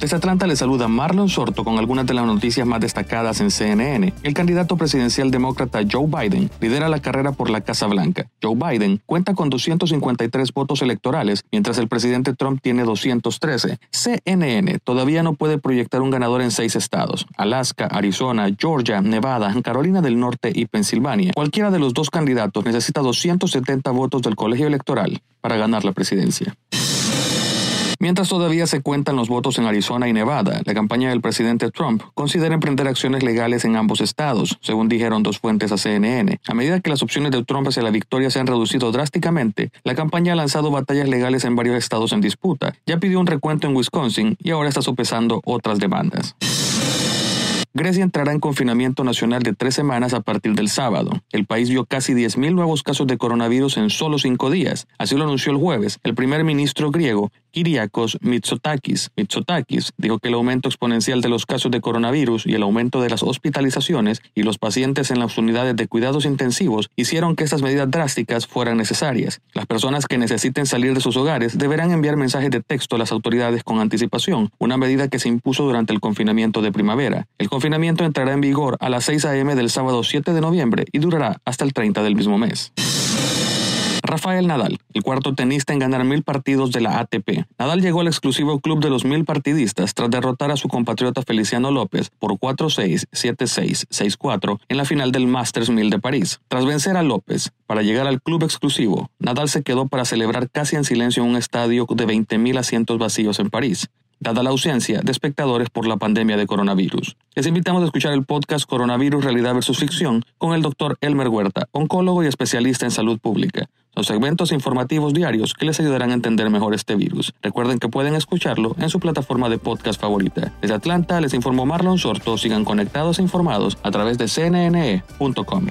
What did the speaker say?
Desde Atlanta le saluda Marlon Sorto con algunas de las noticias más destacadas en CNN. El candidato presidencial demócrata Joe Biden lidera la carrera por la Casa Blanca. Joe Biden cuenta con 253 votos electorales, mientras el presidente Trump tiene 213. CNN todavía no puede proyectar un ganador en seis estados, Alaska, Arizona, Georgia, Nevada, Carolina del Norte y Pensilvania. Cualquiera de los dos candidatos necesita 270 votos del colegio electoral para ganar la presidencia. Mientras todavía se cuentan los votos en Arizona y Nevada, la campaña del presidente Trump considera emprender acciones legales en ambos estados, según dijeron dos fuentes a CNN. A medida que las opciones de Trump hacia la victoria se han reducido drásticamente, la campaña ha lanzado batallas legales en varios estados en disputa. Ya pidió un recuento en Wisconsin y ahora está sopesando otras demandas. Grecia entrará en confinamiento nacional de tres semanas a partir del sábado. El país vio casi 10.000 nuevos casos de coronavirus en solo cinco días. Así lo anunció el jueves el primer ministro griego, Kyriakos Mitsotakis. Mitsotakis dijo que el aumento exponencial de los casos de coronavirus y el aumento de las hospitalizaciones y los pacientes en las unidades de cuidados intensivos hicieron que estas medidas drásticas fueran necesarias. Las personas que necesiten salir de sus hogares deberán enviar mensajes de texto a las autoridades con anticipación, una medida que se impuso durante el confinamiento de primavera. El confinamiento entrará en vigor a las 6 a.m. del sábado 7 de noviembre y durará hasta el 30 del mismo mes. Rafael Nadal, el cuarto tenista en ganar mil partidos de la ATP. Nadal llegó al exclusivo club de los mil partidistas tras derrotar a su compatriota Feliciano López por 4-6, 7-6, 6-4 en la final del Masters 1000 de París. Tras vencer a López para llegar al club exclusivo, Nadal se quedó para celebrar casi en silencio en un estadio de 20.000 asientos vacíos en París dada la ausencia de espectadores por la pandemia de coronavirus. Les invitamos a escuchar el podcast Coronavirus Realidad versus Ficción con el doctor Elmer Huerta, oncólogo y especialista en salud pública. Son segmentos informativos diarios que les ayudarán a entender mejor este virus. Recuerden que pueden escucharlo en su plataforma de podcast favorita. Desde Atlanta les informó Marlon Sorto. Sigan conectados e informados a través de cnne.com.